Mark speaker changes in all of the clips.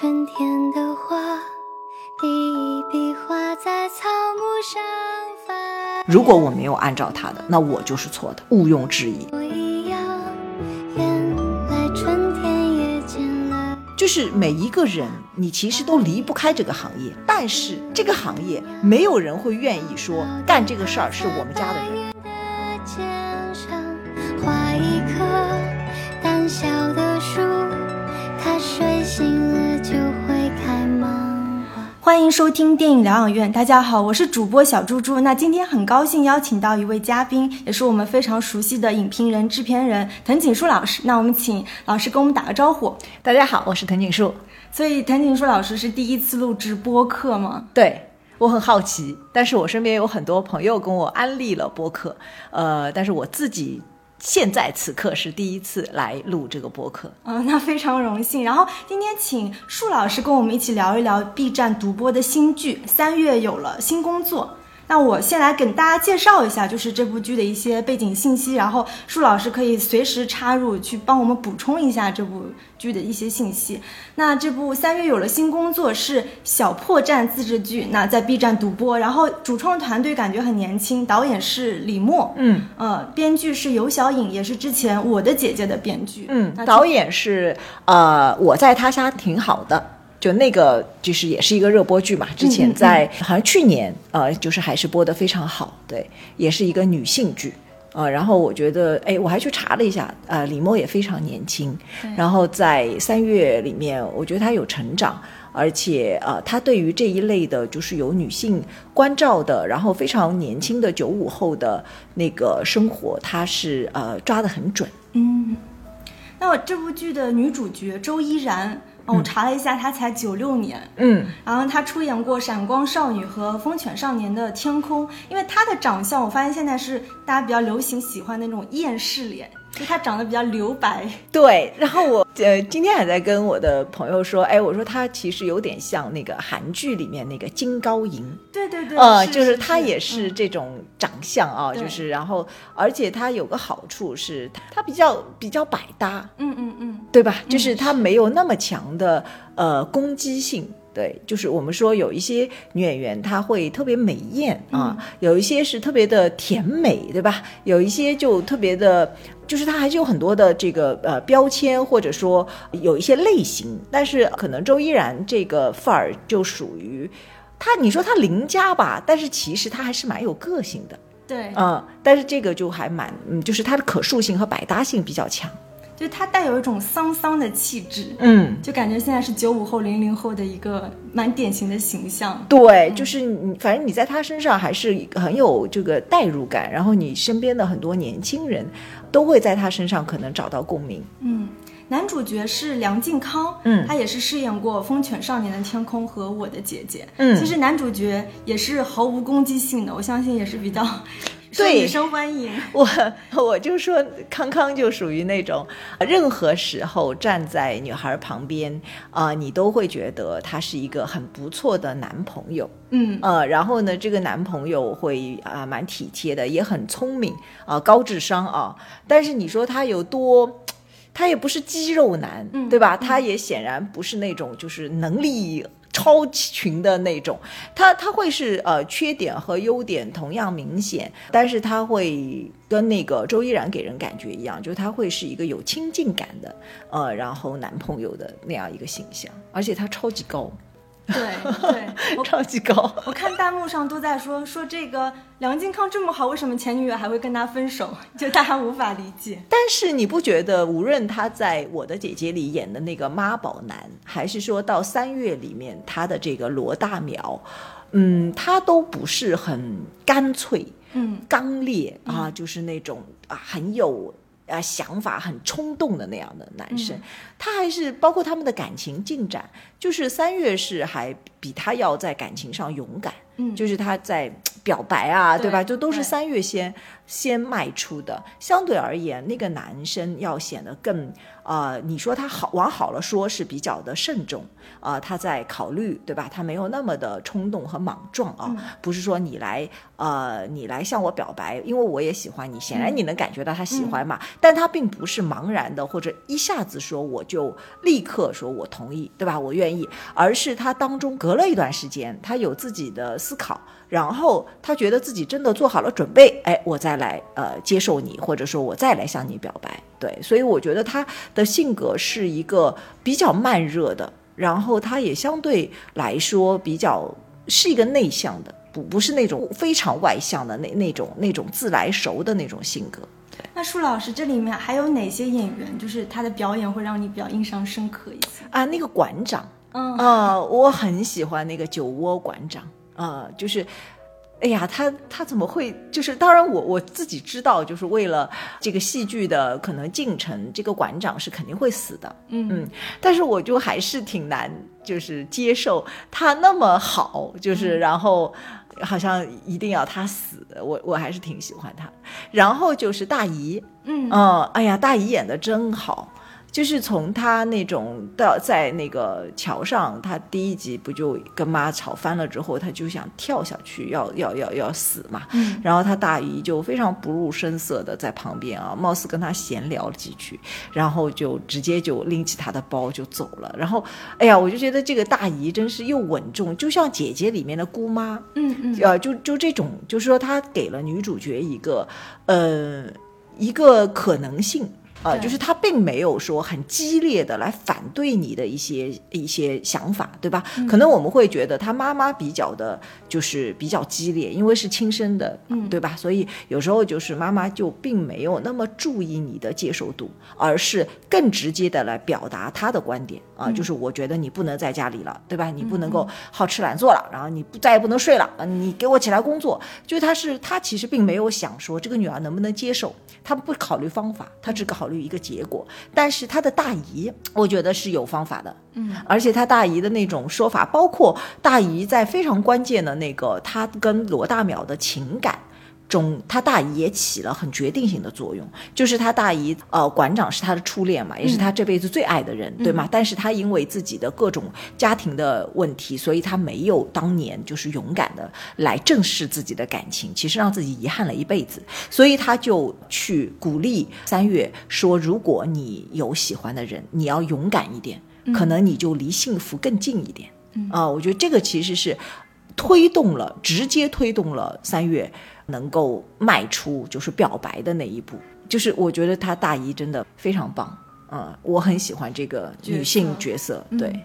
Speaker 1: 春天的花，第一笔画在草木上发。
Speaker 2: 如果我没有按照他的，那我就是错的，毋庸置疑。
Speaker 1: 我一样，原来春天也见了。
Speaker 2: 就是每一个人，你其实都离不开这个行业，但是这个行业没有人会愿意说干这个事儿是我们家的人。
Speaker 3: 欢迎收听电影疗养院。大家好，我是主播小猪猪。那今天很高兴邀请到一位嘉宾，也是我们非常熟悉的影评人、制片人藤井树老师。那我们请老师跟我们打个招呼。
Speaker 2: 大家好，我是藤井树。
Speaker 3: 所以藤井树老师是第一次录制播客吗？
Speaker 2: 对我很好奇，但是我身边有很多朋友跟我安利了播客，呃，但是我自己现在此刻是第一次来录这个播客。
Speaker 3: 嗯，那非常荣幸。然后今天请树老师跟我们一起聊一聊 B 站独播的新剧，三月有了新工作。那我先来给大家介绍一下，就是这部剧的一些背景信息，然后树老师可以随时插入去帮我们补充一下这部剧的一些信息。那这部三月有了新工作是小破站自制剧，那在 B 站独播，然后主创团队感觉很年轻，导演是李默，
Speaker 2: 嗯
Speaker 3: 呃，编剧是尤小颖，也是之前《我的姐姐》的编剧，
Speaker 2: 嗯，导演是呃，我在他家挺好的。就那个就是也是一个热播剧嘛，之前在好像去年呃，就是还是播的非常好，对，也是一个女性剧。呃，然后我觉得，哎，我还去查了一下，呃，李默也非常年轻，然后在三月里面，我觉得她有成长，而且呃，她对于这一类的，就是有女性关照的，然后非常年轻的九五后的那个生活，她是呃抓得很准。
Speaker 3: 嗯，那我这部剧的女主角周依然，哦，我查了一下，她才九六年，
Speaker 2: 嗯，
Speaker 3: 然后她出演过《闪光少女》和《风犬少年的天空》，因为她的长相，我发现现在是大家比较流行喜欢那种厌世脸，就他长得比较留白。
Speaker 2: 对，然后我呃今天还在跟我的朋友说，哎，我说他其实有点像那个韩剧里面那个金高银，
Speaker 3: 对对对，
Speaker 2: 呃，
Speaker 3: 是
Speaker 2: 就是他也
Speaker 3: 是
Speaker 2: 是这种长相啊，
Speaker 3: 对
Speaker 2: 就是然后而且他有个好处是他比较比较百搭，
Speaker 3: 嗯嗯嗯
Speaker 2: 对吧？就是他没有那么强的呃攻击性。对，就是我们说有一些女演员她会特别美艳啊，有一些是特别的甜美，对吧？有一些就特别的，就是她还是有很多的这个呃标签，或者说有一些类型。但是可能周依然这个范儿就属于她，你说她邻家吧，但是其实她还是蛮有个性的，
Speaker 3: 对，
Speaker 2: 嗯，但是这个就还蛮，嗯，就是它的可塑性和百搭性比较强，
Speaker 3: 就他带有一种桑桑的气质，
Speaker 2: 嗯。
Speaker 3: 就感觉现在是九五后、零零后的一个蛮典型的形象。
Speaker 2: 对，就是你，反正你在他身上还是很有这个代入感，然后你身边的很多年轻人都会在他身上可能找到共鸣。
Speaker 3: 嗯，男主角是梁靖康，
Speaker 2: 嗯
Speaker 3: 他也是饰演过《风犬少年的天空》和《我的姐姐》。
Speaker 2: 嗯
Speaker 3: 其实男主角也是毫无攻击性的，我相信也是比较受
Speaker 2: 对
Speaker 3: 女生欢迎。
Speaker 2: 我我就说康康就属于那种，任何时候站在女孩旁边啊、你都会觉得他是一个很不错的男朋友。
Speaker 3: 嗯，
Speaker 2: 呃，然后呢，这个男朋友会啊、蛮体贴的，也很聪明啊、高智商啊。但是你说他有多，他也不是肌肉男，
Speaker 3: 嗯
Speaker 2: 对吧？他也显然不是那种就是能力。超群的那种，他他会是呃缺点和优点同样明显，但是他会跟那个周依然给人感觉一样，就是他会是一个有亲近感的，呃，然后男朋友的那样一个形象，而且他超级高，
Speaker 3: 对对，我
Speaker 2: 超级高。
Speaker 3: 我看弹幕上都在说说这个梁靖康这么好，为什么前女友还会跟他分手？就大家无法理解。
Speaker 2: 但是你不觉得，无论他在《我的姐姐》里演的那个妈宝男，还是说到《三月》里面他的这个罗大苗，嗯，他都不是很干脆、
Speaker 3: 嗯
Speaker 2: 刚烈啊，就是那种啊很有啊想法、很冲动的那样的男生。
Speaker 3: 嗯
Speaker 2: 他还是包括他们的感情进展，就是三月是还比他要在感情上勇敢。
Speaker 3: 嗯
Speaker 2: 就是他在表白啊，对吧？就都是三月先先迈出的。相对而言，那个男生要显得更呃，你说他好往好了说是比较的慎重啊、他在考虑，对吧？他没有那么的冲动和莽撞啊，不是说你来呃你来向我表白，因为我也喜欢你，显然你能感觉到他喜欢嘛，但他并不是茫然的或者一下子说我就立刻说我同意，对吧？我愿意，而是他当中隔了一段时间，他有自己的思考，然后他觉得自己真的做好了准备，哎，我再来呃接受你，或者说我再来向你表白。对，所以我觉得他的性格是一个比较慢热的，然后他也相对来说比较是一个内向的，不不是那种非常外向的那那种那种自来熟的那种性格。
Speaker 3: 那舒老师这里面还有哪些演员，就是他的表演会让你比较印象深刻一些？
Speaker 2: 啊，那个馆长，
Speaker 3: 嗯
Speaker 2: 啊、我很喜欢那个酒窝馆长，啊、就是。哎呀，他他怎么会？就是当然我，我自己知道，就是为了这个戏剧的可能进程，这个馆长是肯定会死的。
Speaker 3: 嗯
Speaker 2: 嗯，但是我就还是挺难，就是接受他那么好，就是然后好像一定要他死，我我还是挺喜欢他。然后就是大姨，
Speaker 3: 嗯
Speaker 2: 嗯，哎呀，大姨演的真好。就是从他那种到在那个桥上，他第一集不就跟妈吵翻了之后，他就想跳下去，要要要要死嘛。
Speaker 3: 嗯
Speaker 2: 然后他大姨就非常不露声色的在旁边啊，貌似跟他闲聊了几句，然后就直接就拎起他的包就走了。然后，哎呀，我就觉得这个大姨真是又稳重，就像姐姐里面的姑妈，
Speaker 3: 嗯嗯
Speaker 2: 呃，就就这种，就是说他给了女主角一个呃一个可能性。呃，就是他并没有说很激烈的来反对你的一些一些想法，对吧？可能我们会觉得他妈妈比较的，就是比较激烈，因为是亲生的，
Speaker 3: 嗯
Speaker 2: 对吧？所以有时候就是妈妈就并没有那么注意你的接受度，而是更直接的来表达她的观点啊，就是我觉得你不能在家里了，对吧？你不能够好吃懒做了，然后你不再也不能睡了，啊你给我起来工作。就是他是他其实并没有想说这个女儿能不能接受，他不考虑方法，他只考虑一个结果。但是他的大姨，我觉得是有方法的，
Speaker 3: 嗯，
Speaker 2: 而且他大姨的那种说法，包括大姨在非常关键的那个他跟罗大淼的情感。中，他大姨也起了很决定性的作用，就是他大姨，呃，馆长是他的初恋嘛，也是他这辈子最爱的人，对吗？但是他因为自己的各种家庭的问题，所以他没有当年就是勇敢的来正视自己的感情，其实让自己遗憾了一辈子，所以他就去鼓励三月说，如果你有喜欢的人，你要勇敢一点，可能你就离幸福更近一点。啊、我觉得这个其实是推动了，直接推动了三月能够迈出就是表白的那一步。就是我觉得她大姨真的非常棒，嗯，我很喜欢这个女性角色，对，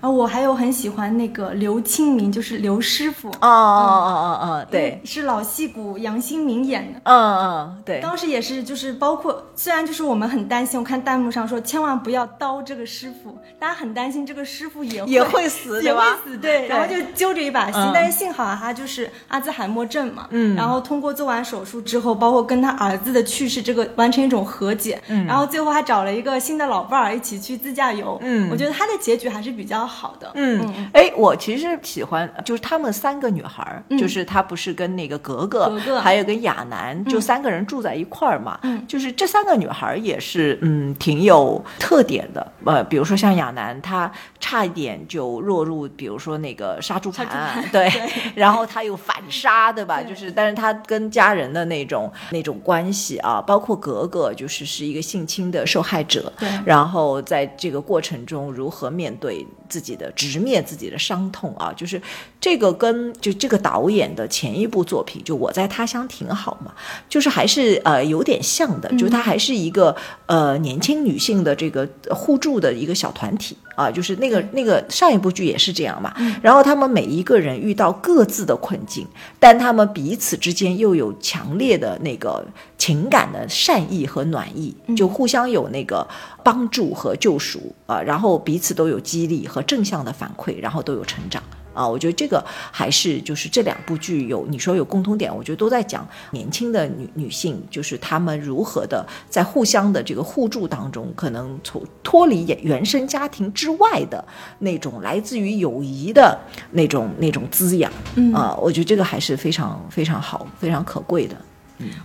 Speaker 3: 然后我还有很喜欢那个刘清明，就是刘师傅，
Speaker 2: 哦哦哦哦哦，对，
Speaker 3: 是老戏骨杨新民演的。
Speaker 2: 嗯嗯对，
Speaker 3: 当时也是，就是包括虽然就是我们很担心，我看弹幕上说千万不要刀这个师傅，大家很担心这个师傅也会
Speaker 2: 也会死
Speaker 3: 也会
Speaker 2: 对吧？
Speaker 3: 死，对，然后就揪着一把心，
Speaker 2: 嗯。
Speaker 3: 但是幸好他就是阿兹海默症嘛，
Speaker 2: 嗯。
Speaker 3: 然后通过做完手术之后，包括跟他儿子的去世这个完成一种和解，
Speaker 2: 嗯。
Speaker 3: 然后最后还找了一个新的老伴儿一起去自驾游，
Speaker 2: 嗯。
Speaker 3: 我觉得他的结局还是比较好的，
Speaker 2: 嗯，哎，我其实喜欢，就是她们三个女孩儿，
Speaker 3: 嗯。
Speaker 2: 就是她不是跟那个格格，
Speaker 3: 格格。
Speaker 2: 还有跟亚楠，就三个人住在一块儿嘛。
Speaker 3: 嗯。
Speaker 2: 就是这三个女孩儿也是，嗯，挺有特点的。呃，比如说像亚楠，她差一点就落入，比如说那个杀猪盘案，对，然后她又反杀，对吧？
Speaker 3: 对。
Speaker 2: 就是，但是她跟家人的那种那种关系啊，包括格格，就是是一个性侵的受害者，
Speaker 3: 对。
Speaker 2: 然后在这个过程中如何面对自己的直面自己的伤痛啊，就是这个跟就这个导演的前一部作品就我在他乡挺好嘛，就是还是呃有点像的，就是他还是一个呃年轻女性的这个互助的一个小团体。啊，就是那个那个上一部剧也是这样嘛，然后他们每一个人遇到各自的困境，但他们彼此之间又有强烈的那个情感的善意和暖意，就互相有那个帮助和救赎啊、然后彼此都有激励和正向的反馈，然后都有成长啊，我觉得这个还是就是这两部剧有你说有共通点，我觉得都在讲年轻的女女性，就是她们如何的在互相的这个互助当中，可能从脱离原原生家庭之外的那种来自于友谊的那种那种滋养，
Speaker 3: 嗯
Speaker 2: 啊，我觉得这个还是非常非常好、非常可贵的。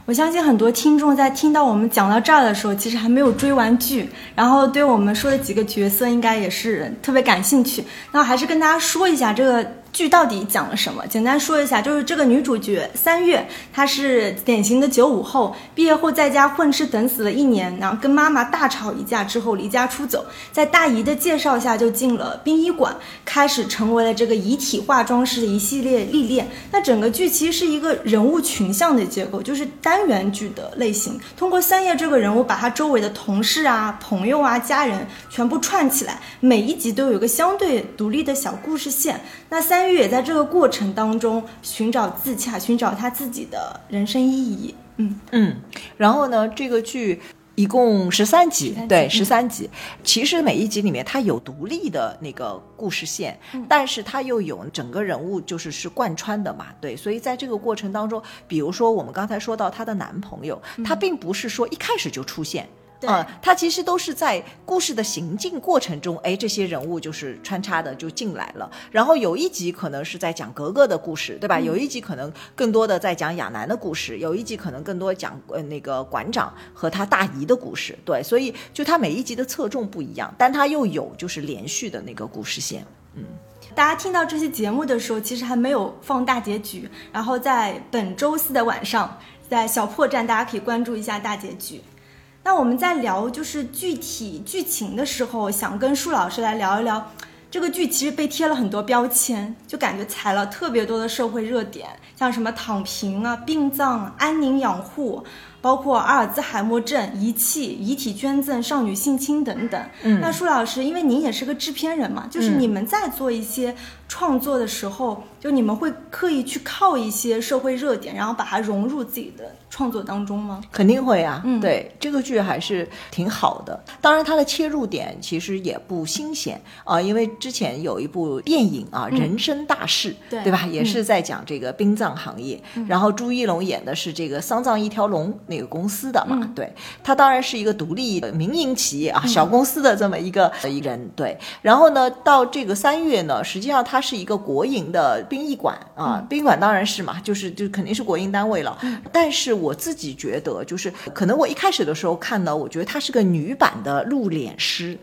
Speaker 3: 我相信很多听众在听到我们讲到这儿的时候，其实还没有追完剧，然后对我们说的几个角色应该也是特别感兴趣。那还是跟大家说一下这个剧到底讲了什么。简单说一下，就是这个女主角三月，她是典型的九五后，毕业后在家混吃等死了一年，然后跟妈妈大吵一架之后离家出走，在大姨的介绍下就进了殡仪馆，开始成为了这个遗体化妆师的一系列历练。那整个剧其实是一个人物群像的结构，就是单元剧的类型。通过三月这个人物，把她周围的同事啊、朋友啊、家人全部串起来，每一集都有一个相对独立的小故事线。那三月也在这个过程当中寻找自洽，寻找他自己的人生意义。嗯，
Speaker 2: 嗯，然后呢，这个剧一共十三集，
Speaker 3: 集
Speaker 2: 对，
Speaker 3: 嗯
Speaker 2: 十三集。其实每一集里面它有独立的那个故事线，
Speaker 3: 嗯
Speaker 2: 但是它又有整个人物就是是贯穿的嘛，对。所以在这个过程当中，比如说我们刚才说到她的男朋友，他并不是说一开始就出现。啊、它其实都是在故事的行进过程中，哎，这些人物就是穿插的就进来了。然后有一集可能是在讲格格的故事，对吧？有一集可能更多的在讲亚楠的故事，有一集可能更多讲呃那个馆长和他大姨的故事。对，所以就他每一集的侧重不一样，但他又有就是连续的那个故事线。
Speaker 3: 嗯大家听到这期节目的时候，其实还没有放大结局。然后在本周四的晚上，在小破站，大家可以关注一下大结局。那我们在聊就是具体剧情的时候，想跟舒老师来聊一聊，这个剧其实被贴了很多标签，就感觉踩了特别多的社会热点，像什么躺平啊、殡葬、安宁养护，包括阿尔兹海默症、遗弃、遗体捐赠、少女性侵等等。
Speaker 2: 嗯
Speaker 3: 那舒老师，因为您也是个制片人嘛，就是
Speaker 2: 嗯
Speaker 3: 你们在做一些创作的时候，就你们会刻意去靠一些社会热点，然后把它融入自己的创作当中吗？
Speaker 2: 肯定会啊，
Speaker 3: 嗯
Speaker 2: 对这个剧还是挺好的。当然，它的切入点其实也不新鲜啊、因为之前有一部电影啊，
Speaker 3: 嗯
Speaker 2: 人生大事》，
Speaker 3: 对
Speaker 2: 吧？也
Speaker 3: 嗯
Speaker 2: 是在讲这个殡葬行业。然后朱一龙演的是这个丧葬一条龙那个公司的嘛，
Speaker 3: 嗯
Speaker 2: 对，他当然是一个独立的民营企业啊，小公司的这么一个一个人，对。然后呢，到这个三月呢，实际上它是一个国营的殡仪馆啊，殡仪馆当然是嘛，就是就肯定是国营单位了。但是我自己觉得，就是可能我一开始的时候看呢，我觉得它是个女版的入殓师。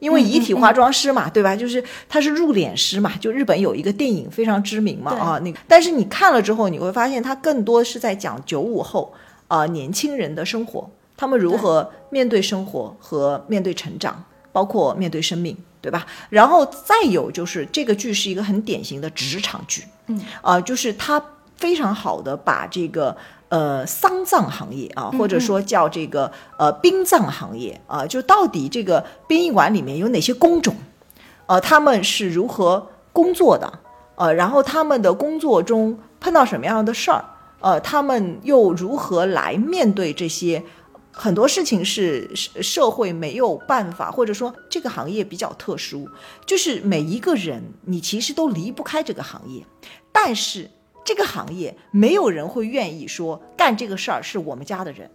Speaker 2: 因为遗体化妆师嘛，对吧？就是他是入殓师嘛，就日本有一个电影非常知名嘛，啊，那个。但是你看了之后，你会发现他更多是在讲九五后啊、年轻人的生活，他们如何面对生活和面对成长，包括面对生命，对吧？然后再有就是这个剧是一个很典型的职场剧，
Speaker 3: 嗯，
Speaker 2: 啊、就是它非常好的把这个。呃，丧葬行业啊，
Speaker 3: 嗯
Speaker 2: 或者说叫这个呃殡葬行业啊，就到底这个殡仪馆里面有哪些工种，呃，他们是如何工作的，呃，然后他们的工作中碰到什么样的事儿，呃，他们又如何来面对这些很多事情是社会没有办法，或者说这个行业比较特殊，就是每一个人你其实都离不开这个行业，但是这个行业没有人会愿意说干这个事儿是我们家的人。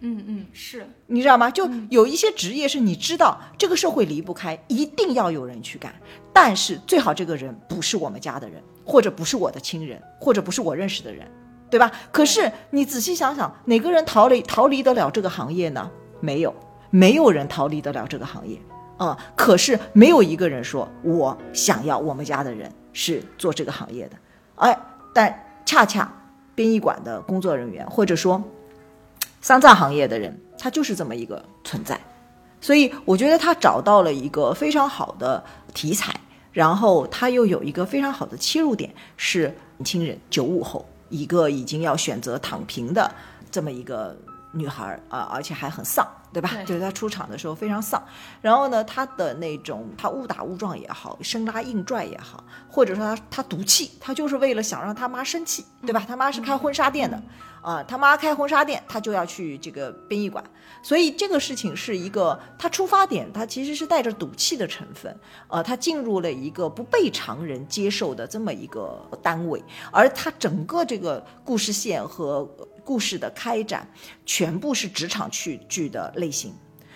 Speaker 3: 嗯嗯，是，
Speaker 2: 你知道吗？就有一些职业是你知道这个社会离不开，一定要有人去干，但是最好这个人不是我们家的人，或者不是我的亲人，或者不是我认识的人，对吧？可是你仔细想想，哪个人逃离逃离得了这个行业呢？没有，没有人逃离得了这个行业啊、可是没有一个人说我想要我们家的人是做这个行业的，哎，但恰恰殡仪馆的工作人员，或者说丧葬行业的人，他就是这么一个存在。所以我觉得他找到了一个非常好的题材，然后他又有一个非常好的切入点，是年轻人九五后，一个已经要选择躺平的这么一个女孩儿啊、而且还很丧，对吧？
Speaker 3: 对
Speaker 2: 就是她出场的时候非常丧。然后呢，她的那种她误打误撞也好，生拉硬拽也好，或者说她她赌气，她就是为了想让她妈生气，对吧？她妈是开婚纱店的。啊，他妈开婚纱店，她就要去这个殡仪馆，所以这个事情是一个她出发点，她其实是带着赌气的成分，呃，她进入了一个不被常人接受的这么一个单位，而她整个这个故事线和故事的开展，全部是职场剧剧的类型。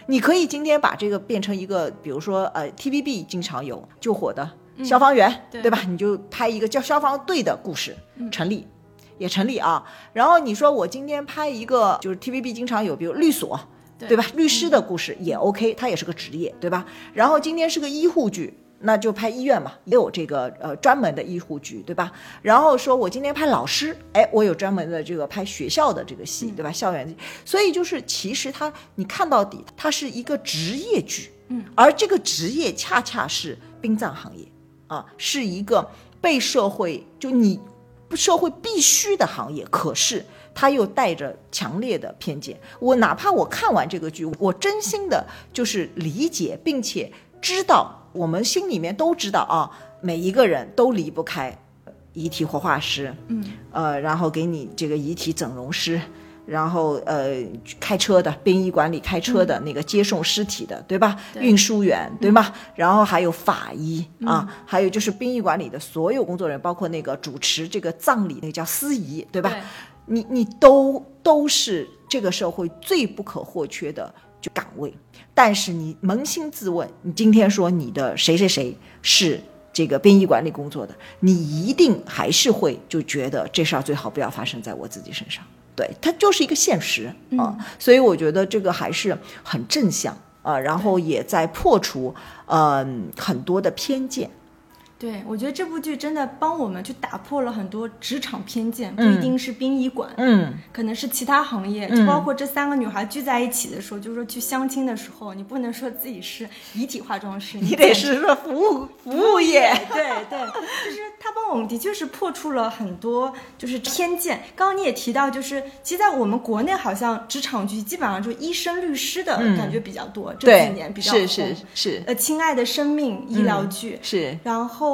Speaker 2: 你可以今天把这个变成一个，比如说呃，TVB 经常有救火的消防员，
Speaker 3: 对
Speaker 2: 对吧？你就拍一个叫消防队的故事，成立。也成立啊，然后你说我今天拍一个，就是 TVB 经常有，比如律所，
Speaker 3: 对
Speaker 2: 对吧？律师的故事也 OK，它也是个职业，对吧？然后今天是个医护剧，那就拍医院嘛，也有这个呃专门的医护局，对吧？然后说我今天拍老师，哎，我有专门的这个拍学校的这个戏，对吧？校园剧，所以就是其实它你看到底，它是一个职业剧，
Speaker 3: 嗯，
Speaker 2: 而这个职业恰恰是殡葬行业啊，是一个被社会就你。社会必须的行业，可是他又带着强烈的偏见。我哪怕我看完这个剧，我真心的就是理解，并且知道，我们心里面都知道啊，每一个人都离不开遗体活化师，
Speaker 3: 嗯，
Speaker 2: 呃，然后给你这个遗体整容师。然后呃，开车的殡仪馆里开车的那个接送尸体的，对吧？
Speaker 3: 对
Speaker 2: 运输员，对吧？然后还有法医啊，还有就是殡仪馆里的所有工作人员，包括那个主持这个葬礼那个叫司仪，对吧？
Speaker 3: 对
Speaker 2: 你你都都是这个社会最不可或缺的就岗位，但是你扪心自问，你今天说你的谁谁谁是这个殡仪馆里工作的，你一定还是会就觉得这事儿最好不要发生在我自己身上。对，它就是一个现实啊，所以我觉得这个还是很正向啊，然后也在破除嗯、很多的偏见。
Speaker 3: 对，我觉得这部剧真的帮我们去打破了很多职场偏见，不一定是殡仪馆，
Speaker 2: 嗯，
Speaker 3: 可能是其他行业，就包括这三个女孩聚在一起的时候，就是说去相亲的时候，你不能说自己是遗体化妆师，
Speaker 2: 你得是说服务服务业。
Speaker 3: 对对，就是他帮我们的确是破除了很多就是偏见。刚刚你也提到，就是其实在我们国内好像职场剧基本上就医生、律师的感觉比较多，这几年比较
Speaker 2: 是是
Speaker 3: 红
Speaker 2: 是
Speaker 3: 呃，亲爱的生命医疗剧，
Speaker 2: 是
Speaker 3: 然后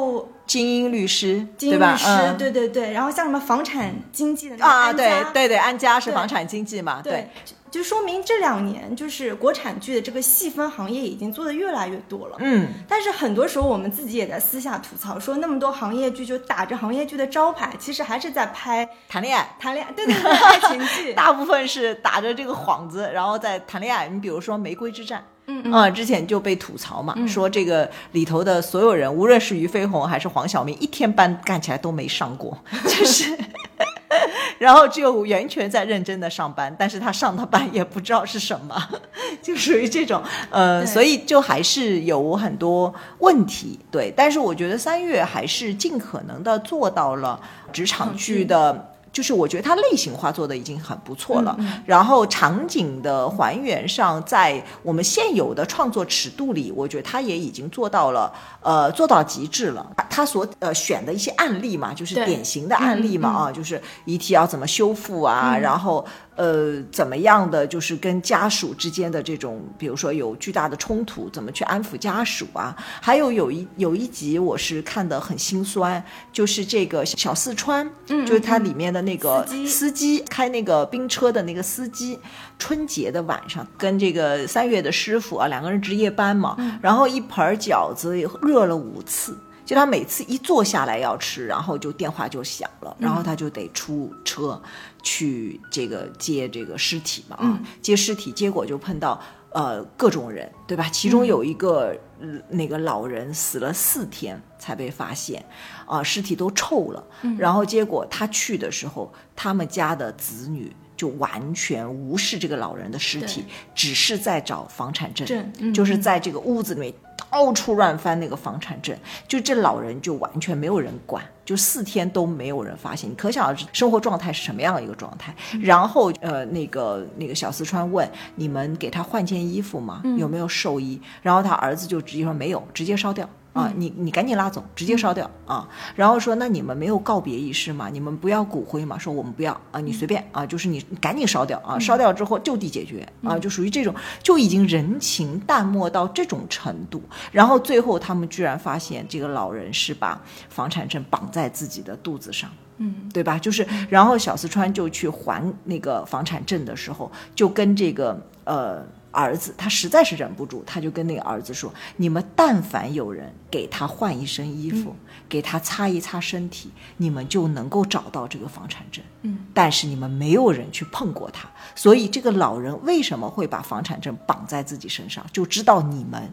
Speaker 2: 精英律师，
Speaker 3: 金
Speaker 2: 对吧？
Speaker 3: 律师，
Speaker 2: 嗯
Speaker 3: 对对对，然后像什么房产经济的那个
Speaker 2: 啊，对对对，安家是房产经济嘛，
Speaker 3: 对，就就说明这两年就是国产剧的这个细分行业已经做的越来越多了。
Speaker 2: 嗯，
Speaker 3: 但是很多时候我们自己也在私下吐槽，说那么多行业剧就打着行业剧的招牌，其实还是在拍
Speaker 2: 谈恋爱。
Speaker 3: 谈恋爱，对 对对，爱情剧。
Speaker 2: 大部分是打着这个幌子，然后在谈恋爱。你比如说《玫瑰之战》，
Speaker 3: 嗯嗯
Speaker 2: 啊，之前就被吐槽嘛，说这个里头的所有人，无论是俞飞鸿还是黄晓明，一天班干起来都没上过，就是。然后只有袁泉在认真的上班，但是他上的班也不知道是什么，就属于这种，呃，所以就还是有很多问题，对。但是我觉得三月还是尽可能的做到了职场剧的。就是我觉得它类型化做的已经很不错了，然后场景的还原上，在我们现有的创作尺度里，我觉得它也已经做到了，呃，做到极致了。它所呃选的一些案例嘛，就是典型的案例嘛，啊，就是遗体要怎么修复啊，然后呃怎么样的就是跟家属之间的这种，比如说有巨大的冲突，怎么去安抚家属啊？还有有一有一集我是看得很心酸，就是这个小四川，
Speaker 3: 嗯
Speaker 2: 就是它里面的那个
Speaker 3: 司机
Speaker 2: 开那个冰车的那个司机，春节的晚上跟这个三月的师傅啊两个人值夜班嘛，然后一盘饺子热了五次。就他每次一坐下来要吃，然后就电话就响了，然后他就得出车去这个接这个尸体嘛啊，接尸体，结果就碰到呃各种人，对吧？其中有一个、嗯那个老人死了四天才被发现，啊、尸体都臭了，然后结果他去的时候，他们家的子女。就完全无视这个老人的尸体，只是在找房产证，
Speaker 3: 证嗯
Speaker 2: 就是在这个屋子里面到处乱翻那个房产证，就这老人就完全没有人管，就四天都没有人发现，你可想而知生活状态是什么样的一个状态。然后呃，那个那个小四川问你们给他换件衣服吗？有没有寿衣？然后他儿子就直接说没有，直接烧掉。啊，你你赶紧拉走，直接烧掉啊。然后说那你们没有告别仪式吗？你们不要骨灰吗？说我们不要啊，你随便啊，就是你你赶紧烧掉啊，烧掉之后就地解决啊，就属于这种，就已经人情淡漠到这种程度。然后最后他们居然发现这个老人是把房产证绑在自己的肚子上。
Speaker 3: 嗯，
Speaker 2: 对吧？就是，然后小四川就去还那个房产证的时候，就跟这个呃儿子，他实在是忍不住，他就跟那个儿子说：“你们但凡有人给他换一身衣服，给他擦一擦身体，你们就能够找到这个房产证。
Speaker 3: 嗯，
Speaker 2: 但是你们没有人去碰过他，所以这个老人为什么会把房产证绑在自己身上，就知道你们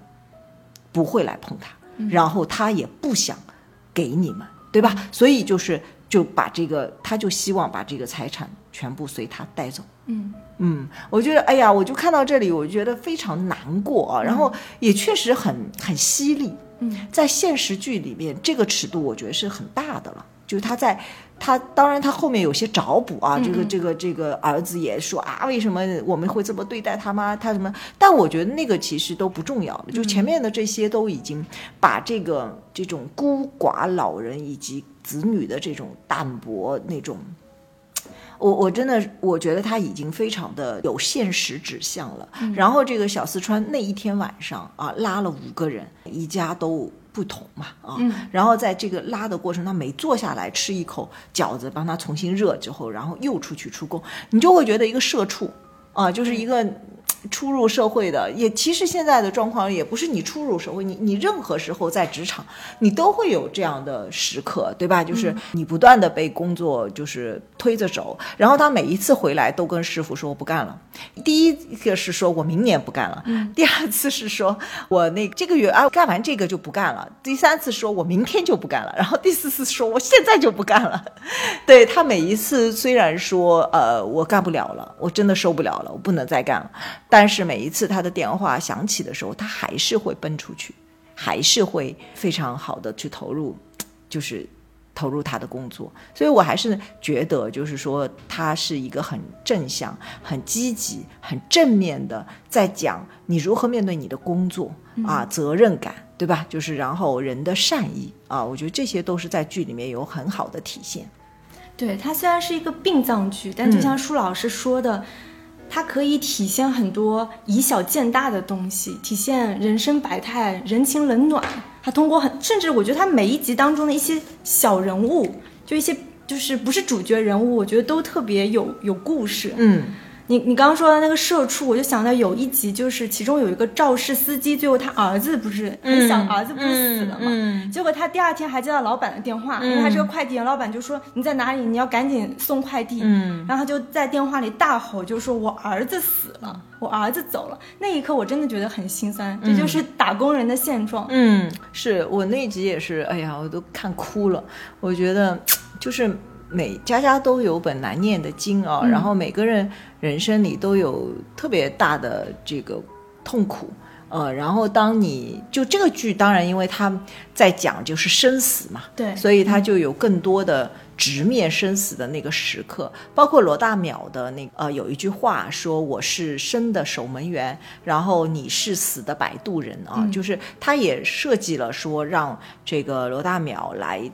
Speaker 2: 不会来碰他，然后他也不想给你们，对吧？所以就是。”就把这个，他就希望把这个财产全部随他带走。
Speaker 3: 嗯
Speaker 2: 嗯，我觉得，哎呀，我就看到这里，我觉得非常难过啊。然后也确实很很犀利。
Speaker 3: 嗯，
Speaker 2: 在现实剧里面，这个尺度我觉得是很大的了。就是他在他当然他后面有些找补啊，这个这个这个儿子也说啊，为什么我们会这么对待他妈？他什么？但我觉得那个其实都不重要了，就前面的这些都已经把这个这种孤寡老人以及子女的这种淡薄那种。我我真的我觉得他已经非常的有现实指向了。然后这个小四川那一天晚上啊，拉了五个人，一家都不同嘛啊。然后在这个拉的过程，他每坐下来吃一口饺子，帮他重新热之后，然后又出去出工，你就会觉得一个社畜啊，就是一个。初入社会的，也其实现在的状况也不是你初入社会，你你任何时候在职场，你都会有这样的时刻，对吧？就是你不断的被工作就是推着走，然后他每一次回来都跟师傅说我不干了。第一个是说我明年不干了，第二次是说我那这个月啊干完这个就不干了，第三次说我明天就不干了，然后第四次说我现在就不干了。对他每一次虽然说呃我干不了了，我真的受不了了，我不能再干了。但是每一次他的电话响起的时候，他还是会奔出去，还是会非常好的去投入，就是投入他的工作。所以我还是觉得，就是说他是一个很正向、很积极、很正面的，在讲你如何面对你的工作啊，责任感，对吧？就是然后人的善意啊，我觉得这些都是在剧里面有很好的体现。
Speaker 3: 对，它虽然是一个殡葬剧，但就像舒老师说的。它可以体现很多以小见大的东西，体现人生百态、人情冷暖。它通过很，甚至我觉得它每一集当中的一些小人物，就一些就是不是主角人物，我觉得都特别有有故事。
Speaker 2: 嗯。
Speaker 3: 你你刚刚说的那个社畜，我就想到有一集，就是其中有一个肇事司机，最后他儿子不是很小，儿子不是死了嘛？结果他第二天还接到老板的电话，因为他是个快递员，老板就说你在哪里？你要赶紧送快递。
Speaker 2: 嗯，
Speaker 3: 然后他就在电话里大吼，就说我儿子死了，我儿子走了。那一刻我真的觉得很心酸，这就是打工人的现状。
Speaker 2: 嗯，是我那一集也是，哎呀，我都看哭了。我觉得就是。每家家都有本难念的经啊，然后每个人人生里都有特别大的这个痛苦，呃，然后当你就这个剧，当然因为他在讲就是生死嘛，
Speaker 3: 对，
Speaker 2: 所以他就有更多的直面生死的那个时刻，包括罗大淼的那呃有一句话说我是生的守门员，然后你是死的摆渡人啊，就是他也设计了说让这个罗大淼来。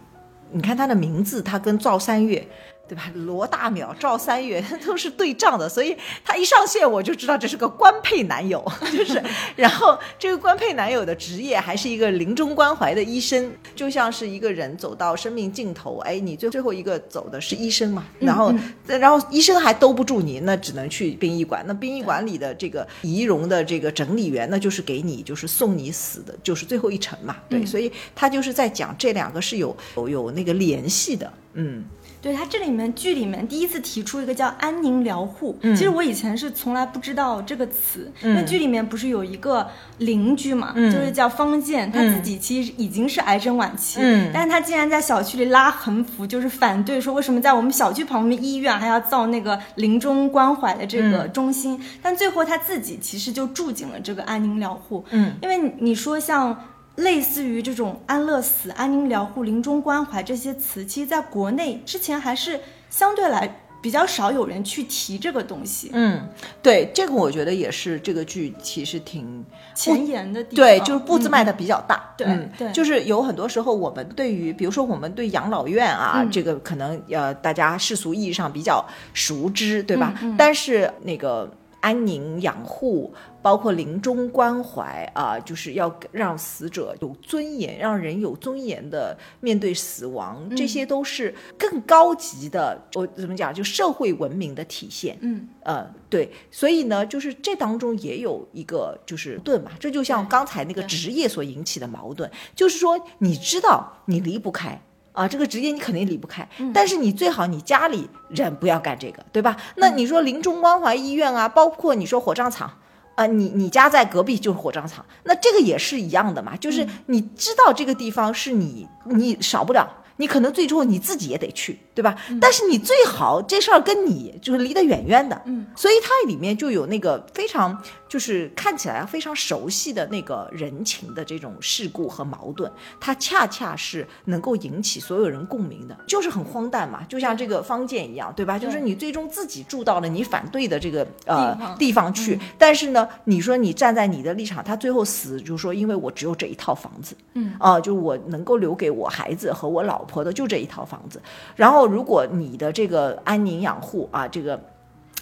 Speaker 2: 你看他的名字，他跟赵三月，对吧？罗大淼、赵三元 都是对仗的，所以他一上线我就知道这是个官配男友，就是。然后这个官配男友的职业还是一个临终关怀的医生，就像是一个人走到生命尽头，哎，你最最后一个走的是医生嘛？然后，然后医生还兜不住你，那只能去殡仪馆。那殡仪馆里的这个仪容的这个整理员，那就是给你就是送你死的，就是最后一程嘛。对，所以他就是在讲这两个是有有有那个联系的，嗯。
Speaker 3: 对他这里面剧里面第一次提出一个叫安宁疗护，其实我以前是从来不知道这个词。那剧里面不是有一个邻居嘛，就是叫方健，他自己其实已经是癌症晚期，但是他竟然在小区里拉横幅，就是反对说为什么在我们小区旁边医院还要造那个临终关怀的这个中心，但最后他自己其实就住进了这个安宁疗护。
Speaker 2: 嗯，
Speaker 3: 因为你说像。类似于这种安乐死、安宁疗护、临终关怀这些词，其实在国内之前还是相对来比比较少有人去提这个东西，
Speaker 2: 嗯，对，这个我觉得也是这个剧其实挺
Speaker 3: 前沿的地方。
Speaker 2: 对，就是步子
Speaker 3: 嗯
Speaker 2: 迈的比较大。
Speaker 3: 对
Speaker 2: 嗯
Speaker 3: 对
Speaker 2: 就是有很多时候我们对于，比如说我们对养老院啊，
Speaker 3: 嗯
Speaker 2: 这个可能呃大家世俗意义上比较熟知，对吧？但是那个安宁养护，包括临终关怀啊，就是要让死者有尊严，让人有尊严的面对死亡，
Speaker 3: 嗯
Speaker 2: 这些都是更高级的，我怎么讲，就社会文明的体现。
Speaker 3: 嗯，
Speaker 2: 呃，对，所以呢，就是这当中也有一个就是盾嘛，这就像刚才那个职业所引起的矛盾，就是说你知道你离不开。啊，这个职业你肯定离不开，
Speaker 3: 嗯
Speaker 2: 但是你最好你家里人不要干这个，对吧？那你说临终关怀医院啊，包括你说火葬场，啊，你你家在隔壁就是火葬场，那这个也是一样的嘛，就是
Speaker 3: 嗯
Speaker 2: 你知道这个地方是你你少不了，你可能最终你自己也得去，对吧？但是你最好这事儿跟你就是离得远远的，
Speaker 3: 嗯，
Speaker 2: 所以它里面就有那个非常就是看起来非常熟悉的那个人情的这种事故和矛盾，它恰恰是能够引起所有人共鸣的，就是很荒诞嘛，就像这个方建一样，对吧？就是你最终自己住到了你反对的这个呃
Speaker 3: 地方
Speaker 2: 地方去，但是呢，你说你站在你的立场，他最后死就是说，因为我只有这一套房子，
Speaker 3: 嗯
Speaker 2: 啊、就是我能够留给我孩子和我老婆的就这一套房子。然后，如果你的这个安宁养护啊，这个。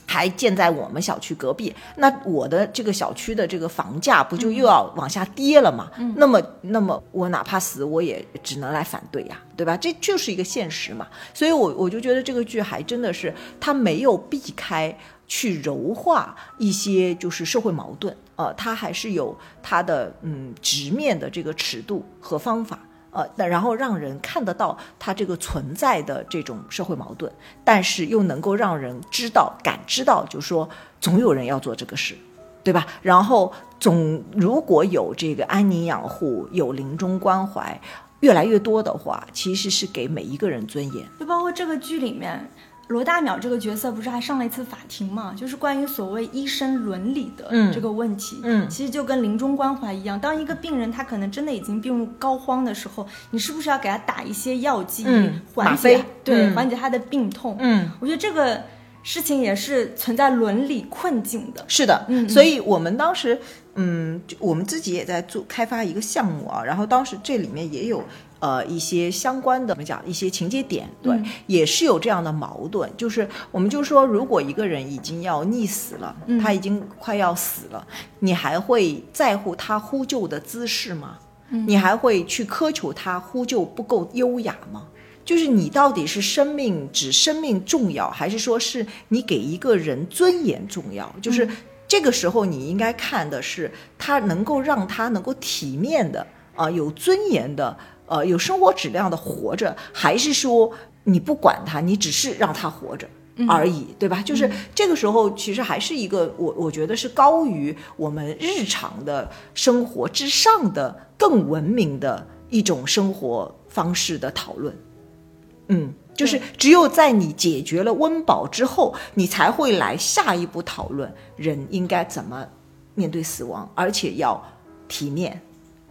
Speaker 2: 还建在我们小区隔壁，那我的这个小区的这个房价不就又要往下跌了吗？那么，那么我哪怕死，我也只能来反对呀，对吧？这就是一个现实嘛。所以我我就觉得这个剧还真的是它没有避开去柔化一些就是社会矛盾，呃，它还是有它的嗯直面的这个尺度和方法。呃，那然后让人看得到它这个存在的这种社会矛盾，但是又能够让人知道、感知到，就说总有人要做这个事，对吧？然后总如果有这个安宁养护、有临终关怀越来越多的话，其实是给每一个人尊严。
Speaker 3: 就包括这个剧里面，罗大淼这个角色不是还上了一次法庭嘛？就是关于所谓医生伦理的
Speaker 2: 嗯
Speaker 3: 这个问题。
Speaker 2: 嗯
Speaker 3: 其实就跟临终关怀一样，当一个病人他可能真的已经病入膏肓的时候，你是不是要给他打一些药剂，
Speaker 2: 嗯
Speaker 3: 缓解对、
Speaker 2: 嗯
Speaker 3: 缓解他的病痛？
Speaker 2: 嗯，
Speaker 3: 我觉得这个事情也是存在伦理困境的。
Speaker 2: 是的，
Speaker 3: 嗯嗯
Speaker 2: 所以我们当时，嗯，就我们自己也在做开发一个项目啊，然后当时这里面也有呃一些相关的怎么讲一些情节点，对，
Speaker 3: 嗯
Speaker 2: 也是有这样的矛盾，就是我们就说，如果一个人已经要溺死了，
Speaker 3: 嗯
Speaker 2: 他已经快要死了，你还会在乎他呼救的姿势吗？
Speaker 3: 嗯
Speaker 2: 你还会去苛求他呼救不够优雅吗？就是你到底是生命指生命重要，还是说是你给一个人尊严重要？就是
Speaker 3: 嗯
Speaker 2: 这个时候你应该看的是他能够让他能够体面的啊、有尊严的呃有生活质量的活着，还是说你不管他，你只是让他活着？而已，对吧？就是这个时候，其实还是一个我我觉得是高于我们日常的生活之上的更文明的一种生活方式的讨论。嗯，就是只有在你解决了温饱之后，你才会来下一步讨论人应该怎么面对死亡，而且要体面，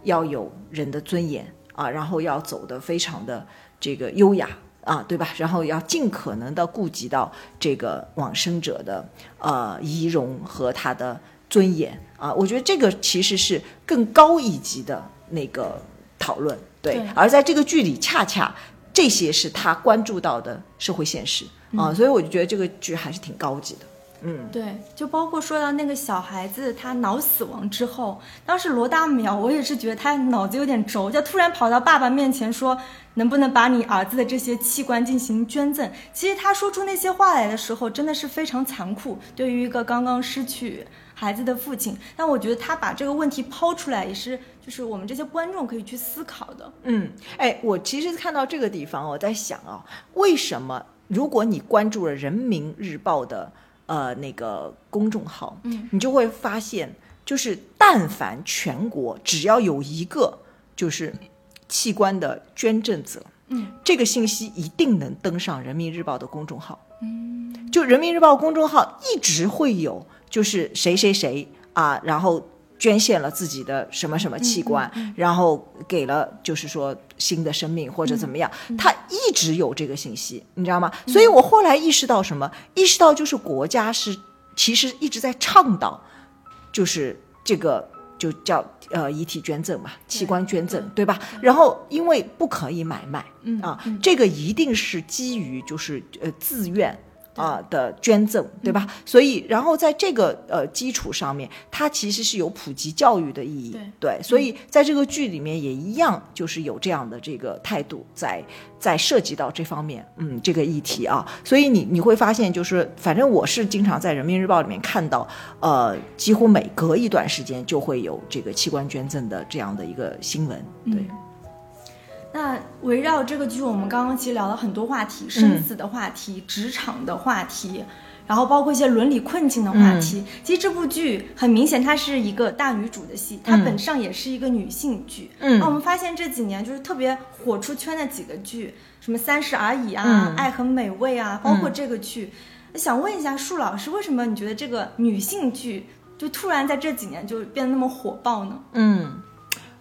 Speaker 2: 要有人的尊严啊，然后要走得非常的这个优雅啊，对吧？然后要尽可能的顾及到这个往生者的呃仪容和他的尊严啊，我觉得这个其实是更高一级的那个讨论，对。
Speaker 3: 对
Speaker 2: 而在这个剧里，恰恰这些是他关注到的社会现实啊，所以我就觉得这个剧还是挺高级的。嗯，
Speaker 3: 对，就包括说到那个小孩子他脑死亡之后，当时罗大淼我也是觉得他脑子有点轴，就突然跑到爸爸面前说，能不能把你儿子的这些器官进行捐赠？其实他说出那些话来的时候，真的是非常残酷，对于一个刚刚失去孩子的父亲。但我觉得他把这个问题抛出来，也是就是我们这些观众可以去思考的。
Speaker 2: 嗯，哎，我其实看到这个地方，我在想啊，为什么如果你关注了人民日报的呃那个公众号，
Speaker 3: 嗯，
Speaker 2: 你就会发现，就是但凡全国只要有一个就是器官的捐赠者，
Speaker 3: 嗯，
Speaker 2: 这个信息一定能登上人民日报的公众号。
Speaker 3: 嗯，
Speaker 2: 就人民日报公众号一直会有，就是谁谁谁啊，然后捐献了自己的什么什么器官，然后给了就是说新的生命或者怎么样，他一直有这个信息，你知道吗？所以我后来意识到什么？意识到就是国家是其实一直在倡导，就是这个就叫呃遗体捐赠嘛，器官捐赠，对吧？然后因为不可以买卖，啊，这个一定是基于就是呃自愿。啊的捐赠，对吧？所以，然后在这个呃基础上面，它其实是有普及教育的意义。对，所以在这个剧里面也一样，就是有这样的这个态度在在涉及到这方面，嗯，这个议题啊。所以你你会发现，就是反正我是经常在人民日报里面看到，呃，几乎每隔一段时间就会有这个器官捐赠的这样的一个新闻，对。
Speaker 3: 那围绕这个剧，我们刚刚其实聊了很多话题，生死的话题、职场的话题，然后包括一些伦理困境的话题。其实这部剧很明显，它是一个大女主的戏，它本上也是一个女性剧。
Speaker 2: 嗯，
Speaker 3: 那我们发现这几年就是特别火出圈的几个剧，什么《三十而已》啊，《爱很美味》啊，包括这个剧。想问一下树老师，为什么你觉得这个女性剧就突然在这几年就变得那么火爆呢？
Speaker 2: 嗯。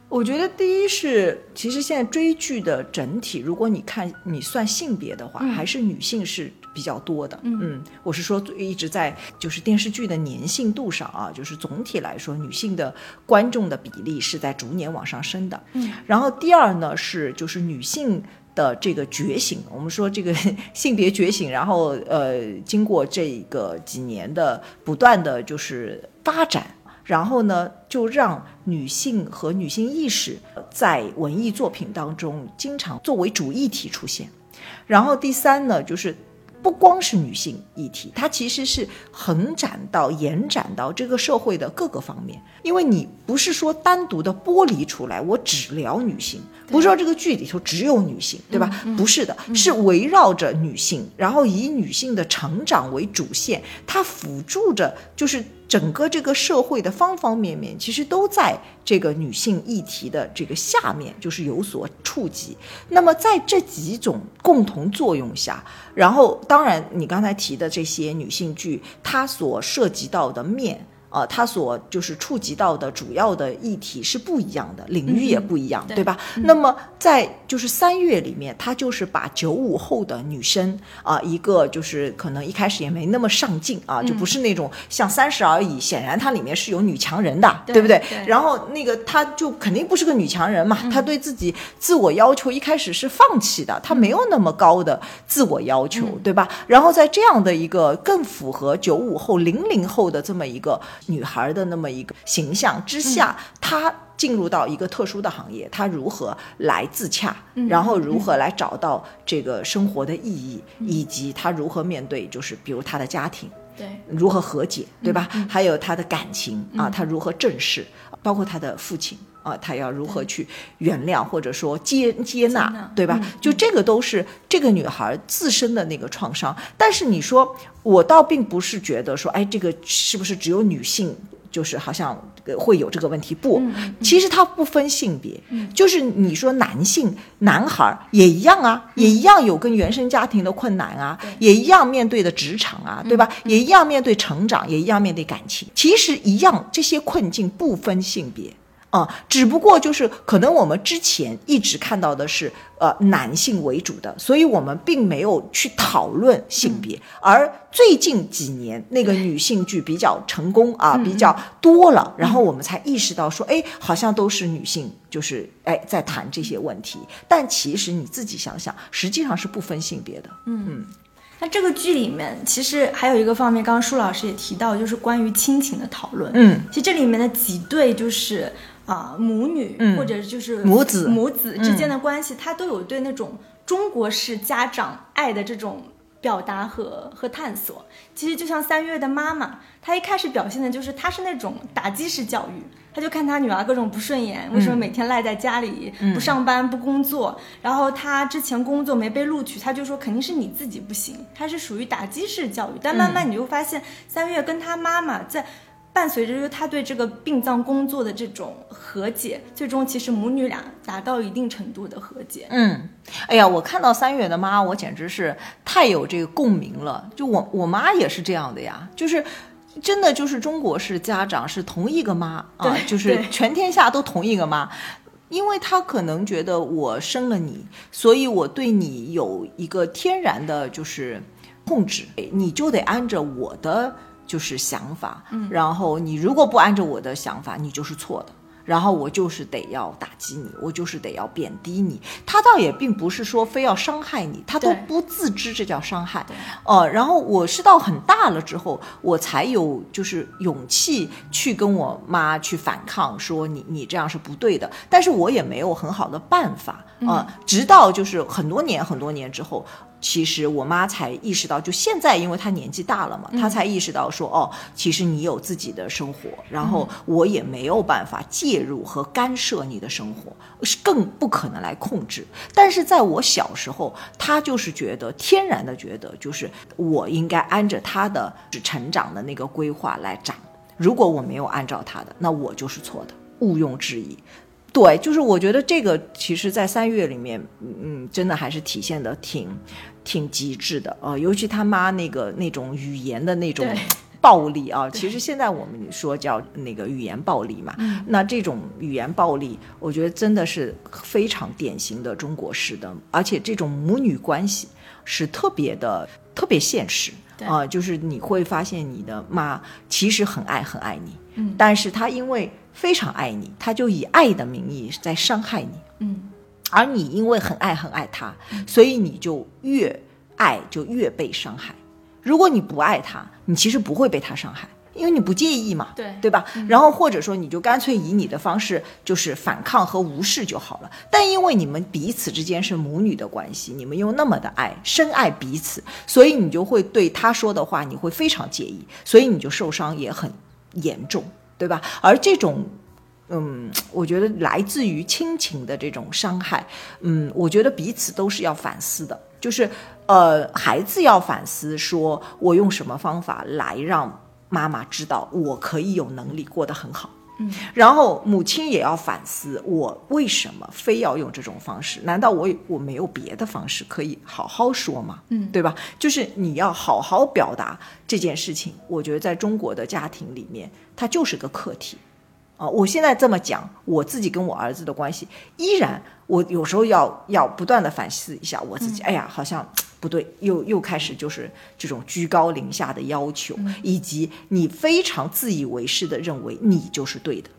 Speaker 2: 我觉得第一是，其实现在追剧的整体，如果你看你算性别的话，还是女性是比较多的。嗯，我是说一直在就是电视剧的粘性度上啊，就是总体来说，女性的观众的比例是在逐年往上升的。
Speaker 3: 嗯，
Speaker 2: 然后第二呢是就是女性的这个觉醒，我们说这个 性别觉醒，然后呃，经过这个几年的不断的就是发展。然后呢，就让女性和女性意识在文艺作品当中经常作为主议题出现。然后第三呢，就是不光是女性议题，它其实是横展到、延展到这个社会的各个方面。因为你不是说单独的剥离出来，我只聊女性，不是说这个剧里头只有女性，对吧？不是的，是围绕着女性，然后以女性的成长为主线，它辅助着就是。整个这个社会的方方面面，其实都在这个女性议题的这个下面，就是有所触及。那么在这几种共同作用下，然后当然你刚才提的这些女性剧，它所涉及到的面。呃，它所就是触及到的主要的议题是不一样的，领域也不一样，对吧？那么在就是三月里面，它就是把九五后的女生啊，一个就是可能一开始也没那么上进啊，就不是那种像三十而已，显然它里面是有女强人的，对不对？然后那个她就肯定不是个女强人嘛，她对自己自我要求一开始是放弃的，她没有那么高的自我要求，对吧？然后在这样的一个更符合九五后、零零后的这么一个。女孩的那么一个形象之下，她进入到一个特殊的行业，她如何来自洽，然后如何来找到这个生活的意义，以及她如何面对，就是比如她的家庭，
Speaker 3: 对，
Speaker 2: 如何和解，对吧？还有她的感情啊，她如何正视，包括她的父亲啊，她要如何去原谅或者说接接纳，对吧？就这个都是这个女孩自身的那个创伤。但是你说。我倒并不是觉得说，哎，这个是不是只有女性，就是好像会有这个问题？不，其实它不分性别，就是你说男性男孩也一样啊，也一样有跟原生家庭的困难啊，也一样面对的职场啊，对吧？也一样面对成长，也一样面对感情，其实一样，这些困境不分性别。啊，只不过就是可能我们之前一直看到的是呃男性为主的，所以我们并没有去讨论性别。而最近几年那个女性剧比较成功啊，比较多了，然后我们才意识到说，哎，好像都是女性，就是哎在谈这些问题。但其实你自己想想，实际上是不分性别的。
Speaker 3: 嗯嗯。那这个剧里面其实还有一个方面，刚刚舒老师也提到，就是关于亲情的讨论。
Speaker 2: 嗯，
Speaker 3: 其实这里面的几对就是。啊，母女或者就是
Speaker 2: 母子
Speaker 3: 母子之间的关系，他都有对那种中国式家长爱的这种表达和和探索。其实就像三月的妈妈，她一开始表现的就是她是那种打击式教育，她就看她女儿各种不顺眼，为什么每天赖在家里不上班不工作，然后她之前工作没被录取，她就说肯定是你自己不行，她是属于打击式教育。但慢慢你就发现，三月跟她妈妈在。伴随着他对这个殡葬工作的这种和解，最终其实母女俩达到一定程度的和解。
Speaker 2: 嗯，哎呀，我看到三月的妈，我简直是太有这个共鸣了。就我我妈也是这样的呀，就是真的就是中国式家长是同一个妈啊，就是全天下都同一个妈。因为他可能觉得我生了你，所以我对你有一个天然的，就是控制，你就得按着我的就是想法，嗯，然后你如果不按照我的想法，你就是错的。然后我就是得要打击你，我就是得要贬低你。他倒也并不是说非要伤害你，他都不自知这叫伤害。呃，然后我是到很大了之后，我才有就是勇气去跟我妈去反抗，说你你这样是不对的。但是我也没有很好的办法啊、呃直到就是很多年很多年之后。其实我妈才意识到，就现在，因为她年纪大了嘛，她才意识到说，哦，其实你有自己的生活，然后我也没有办法介入和干涉你的生活，是更不可能来控制。但是在我小时候，她就是觉得天然的觉得，就是我应该按着她的成长的那个规划来长。如果我没有按照她的，那我就是错的，毋庸置疑。对，就是我觉得这个其实，在三月里面，嗯，真的还是体现的挺挺极致的呃，尤其他妈那个那种语言的那种暴力啊，其实现在我们说叫那个语言暴力嘛，那这种语言暴力，我觉得真的是非常典型的中国式的，而且这种母女关系是特别的特别现实
Speaker 3: 对。
Speaker 2: 啊、就是你会发现你的妈其实很爱很爱你，
Speaker 3: 嗯。
Speaker 2: 但是她因为非常爱你，她就以爱的名义在伤害你，
Speaker 3: 嗯，
Speaker 2: 而你因为很爱很爱他，所以你就越爱就越被伤害。如果你不爱他，你其实不会被他伤害，因为你不介意嘛，
Speaker 3: 对
Speaker 2: 对吧？然后或者说你就干脆以你的方式就是反抗和无视就好了。但因为你们彼此之间是母女的关系，你们又那么的爱，深爱彼此，所以你就会对他说的话你会非常介意，所以你就受伤也很严重，对吧？而这种嗯，我觉得来自于亲情的这种伤害，嗯，我觉得彼此都是要反思的，就是呃，孩子要反思，说我用什么方法来让妈妈知道我可以有能力过得很好。
Speaker 3: 嗯，
Speaker 2: 然后母亲也要反思，我为什么非要用这种方式？难道我我没有别的方式可以好好说吗？
Speaker 3: 嗯
Speaker 2: 对吧？就是你要好好表达这件事情。我觉得在中国的家庭里面，它就是个课题。啊、我现在这么讲，我自己跟我儿子的关系，依然我有时候要要不断的反思一下我自己。哎呀，好像不对，又又开始就是这种居高临下的要求，以及你非常自以为是的认为你就是对的。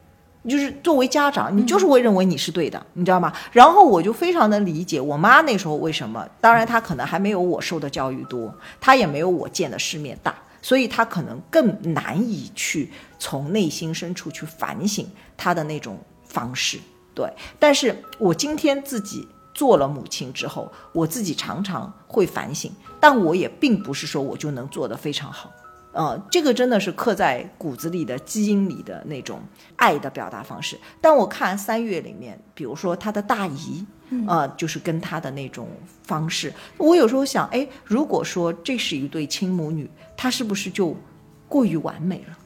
Speaker 2: 就是作为家长，你就是会认为你是对的，你知道吗？然后我就非常的理解我妈那时候为什么，当然她可能还没有我受的教育多，她也没有我见的世面大，所以他可能更难以去从内心深处去反省他的那种方式。对，但是我今天自己做了母亲之后，我自己常常会反省，但我也并不是说我就能做得非常好。呃，这个真的是刻在骨子里的基因里的那种爱的表达方式。但我看三月里面，比如说他的大姨，呃，就是跟他的那种方式，我有时候想，哎，如果说这是一对亲母女，他是不是就过于完美了？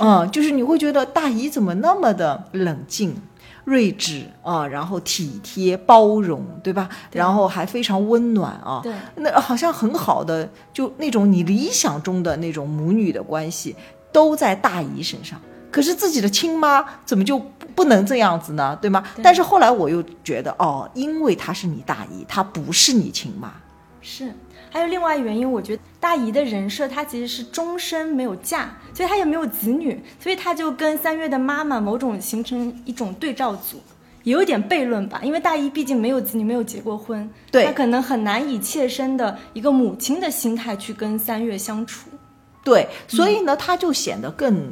Speaker 2: 嗯，就是你会觉得大姨怎么那么的冷静、睿智啊、然后体贴、包容，对吧？然后还非常温暖啊。
Speaker 3: 对
Speaker 2: 那好像很好的，就那种你理想中的那种母女的关系，都在大姨身上。可是自己的亲妈怎么就不不能这样子呢？对吗？
Speaker 3: 对
Speaker 2: 但是后来我又觉得，哦，因为她是你大姨，她不是你亲妈。
Speaker 3: 是，还有另外原因，我觉得大姨的人设她其实是终身没有嫁，所以她也没有子女，所以她就跟三月的妈妈某种形成一种对照组。也有点悖论吧，因为大姨毕竟没有子女，没有结过婚，
Speaker 2: 对
Speaker 3: 她可能很难以切身的一个母亲的心态去跟三月相处。
Speaker 2: 对，所以呢，她就显得更。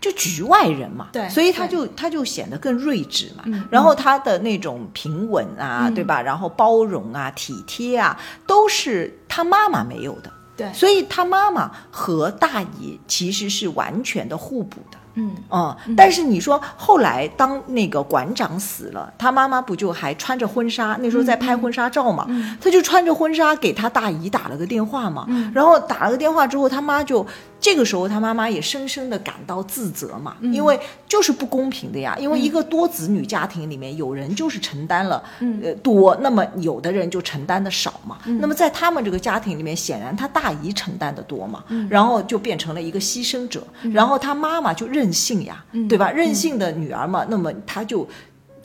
Speaker 2: 就局外人嘛，
Speaker 3: 对
Speaker 2: 所以他就他就显得更睿智嘛，
Speaker 3: 嗯
Speaker 2: 然后他的那种平稳啊，
Speaker 3: 嗯
Speaker 2: 对吧？然后包容啊、体贴啊，都是他妈妈没有的，
Speaker 3: 对，
Speaker 2: 所以他妈妈和大姨其实是完全的互补的。
Speaker 3: 嗯，
Speaker 2: 嗯，但是你说后来当那个馆长死了，他妈妈不就还穿着婚纱？那时候在拍婚纱照嘛，他就穿着婚纱给他大姨打了个电话嘛。然后打了个电话之后，他妈就这个时候他妈妈也深深的感到自责嘛，因为就是不公平的呀，因为一个多子女家庭里面有人就是承担了呃多，那么有的人就承担的少嘛，那么在他们这个家庭里面，显然他大姨承担的多嘛，然后就变成了一个牺牲者，然后他妈妈就任性呀，对吧？任性的女儿嘛，那么他就。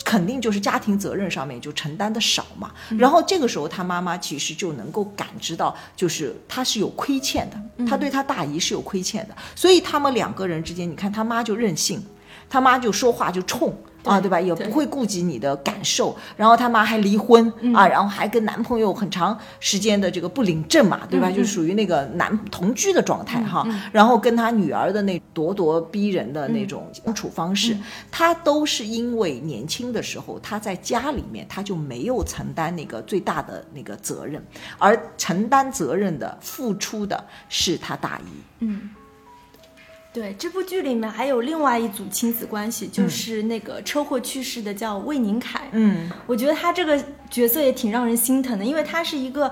Speaker 2: 肯定就是家庭责任上面就承担的少嘛，然后这个时候他妈妈其实就能够感知到，就是他是有亏欠的，他对他大姨是有亏欠的，所以他们两个人之间，你看他妈就任性，他妈就说话就冲。啊，对吧？也不会顾及你的感受，然后他妈还离婚啊，然后还跟男朋友很长时间的这个不领证嘛，对吧？就属于那个男同居的状态哈。然后跟他女儿的那咄咄逼人的那种相处方式，他都是因为年轻的时候他在家里面他就没有承担那个最大的那个责任，而承担责任的付出的是他大姨。
Speaker 3: 嗯。对这部剧里面还有另外一组亲子关系，就是那个车祸去世的叫魏宁凯。
Speaker 2: 嗯，
Speaker 3: 我觉得他这个角色也挺让人心疼的，因为他是一个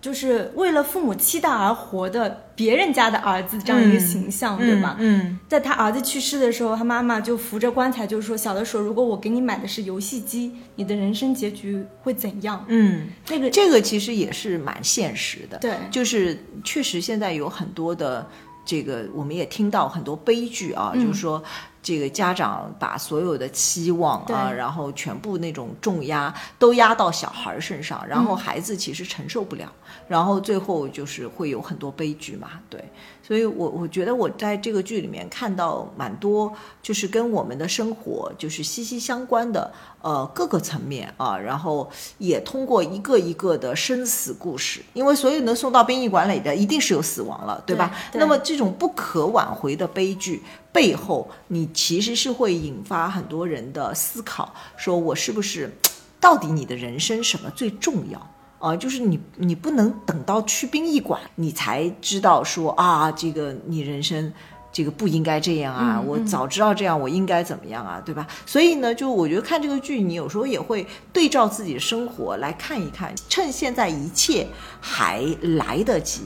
Speaker 3: 就是为了父母期待而活的别人家的儿子这样一个形象，对吧？
Speaker 2: 嗯，
Speaker 3: 在他儿子去世的时候，他妈妈就扶着棺材就说：“小的时候，如果我给你买的是游戏机，你的人生结局会怎样？”
Speaker 2: 嗯，
Speaker 3: 那个
Speaker 2: 这个其实也是蛮现实的。
Speaker 3: 对，
Speaker 2: 就是确实现在有很多的。这个我们也听到很多悲剧啊，就是说这个家长把所有的期望啊，然后全部那种重压都压到小孩身上，然后孩子其实承受不了，然后最后就是会有很多悲剧嘛，对。所以，我我觉得我在这个剧里面看到蛮多，就是跟我们的生活就是息息相关的，呃，各个层面啊。然后也通过一个一个的生死故事，因为所有能送到殡仪馆里的，一定是有死亡了，对吧？那么这种不可挽回的悲剧背后，你其实是会引发很多人的思考：说我是不是，到底你的人生什么最重要？啊，就是你，你不能等到去殡仪馆，你才知道说啊，这个你人生，这个不应该这样啊，我早知道这样，我应该怎么样啊，对吧？所以呢，就我觉得看这个剧，你有时候也会对照自己的生活来看一看，趁现在一切还来得及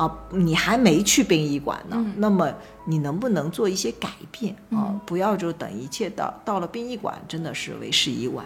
Speaker 2: 啊，你还没去殡仪馆呢，那么你能不能做一些改变啊？不要就等一切到到了殡仪馆，真的是为时已晚。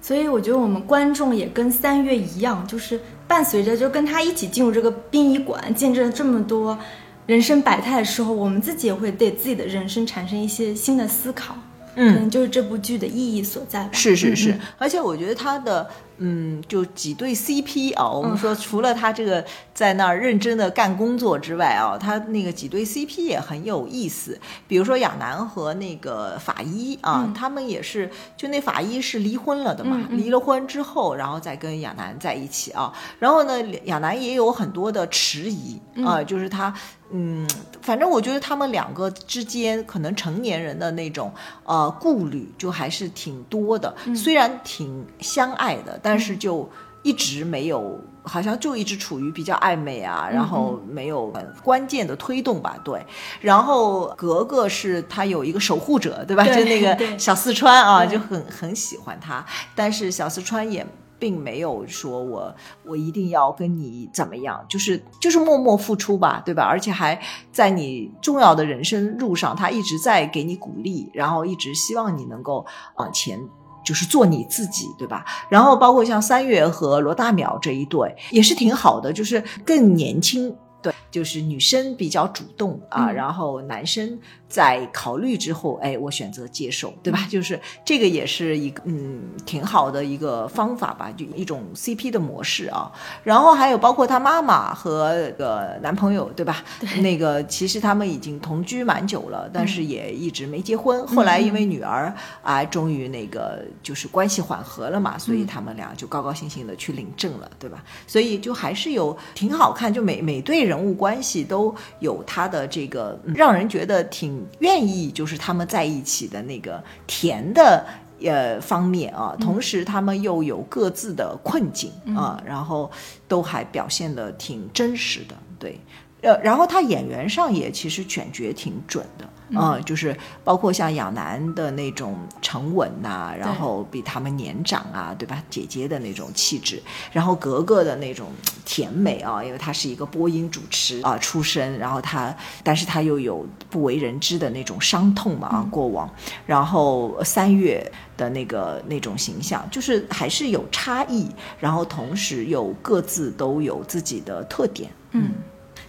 Speaker 3: 所以我觉得我们观众也跟三月一样，就是伴随着就跟他一起进入这个殡仪馆，见证了这么多人生百态的时候，我们自己也会对自己的人生产生一些新的思考。
Speaker 2: 嗯，
Speaker 3: 可能就是这部剧的意义所在吧。
Speaker 2: 是是是，而且我觉得他的。嗯，就几对 CP 啊，我们说除了他这个在那儿认真的干工作之外啊，他那个几对 CP 也很有意思。比如说亚楠和那个法医啊，他们也是，就那法医是离婚了的嘛，离了婚之后，然后再跟亚楠在一起啊。然后呢，亚楠也有很多的迟疑啊，就是他，嗯，反正我觉得他们两个之间可能成年人的那种呃顾虑就还是挺多的，虽然挺相爱的。但是就一直没有，好像就一直处于比较暧昧啊，然后没有关键的推动吧，对。然后格格是他有一个守护者，对吧？就那个小四川啊，就很很喜欢他。但是小四川也并没有说我我一定要跟你怎么样，就是就是默默付出吧，对吧？而且还在你重要的人生路上，他一直在给你鼓励，然后一直希望你能够往前。就是做你自己，对吧？然后包括像三月和罗大淼这一对，也是挺好的，就是更年轻。对，就是女生比较主动啊，然后男生在考虑之后，哎，我选择接受，对吧？就是这个也是一个嗯挺好的一个方法吧，就一种 CP 的模式啊。然后还有包括他妈妈和个男朋友，对吧？那个其实他们已经同居蛮久了，但是也一直没结婚。后来因为女儿啊，终于那个就是关系缓和了嘛，所以他们俩就高高兴兴的去领证了，对吧？所以就还是有挺好看，就每每对人。人物关系都有他的这个让人觉得挺愿意，就是他们在一起的那个甜的呃方面啊，同时他们又有各自的困境啊，然后都还表现的挺真实的，对。呃，然后他演员上也其实选角挺准的，嗯、就是包括像亚楠的那种沉稳呐、然后比他们年长啊，对吧？姐姐的那种气质，然后格格的那种甜美啊，因为她是一个播音主持啊、出身，然后她，但是她又有不为人知的那种伤痛嘛啊，过往，然后三月的那个那种形象，就是还是有差异，然后同时又各自都有自己的特点，
Speaker 3: 嗯，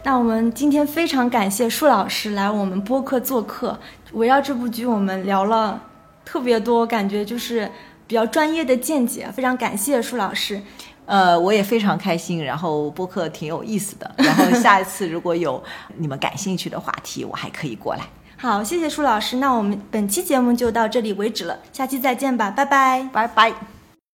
Speaker 3: 那我们今天非常感谢舒老师来我们播客做客，围绕这部剧我们聊了特别多，感觉就是比较专业的见解，非常感谢舒老师。
Speaker 2: 呃，我也非常开心，然后播客挺有意思的，然后下一次如果有你们感兴趣的话题，我还可以过来。
Speaker 3: 好，谢谢舒老师，那我们本期节目就到这里为止了，下期再见吧，拜拜。
Speaker 2: 拜拜。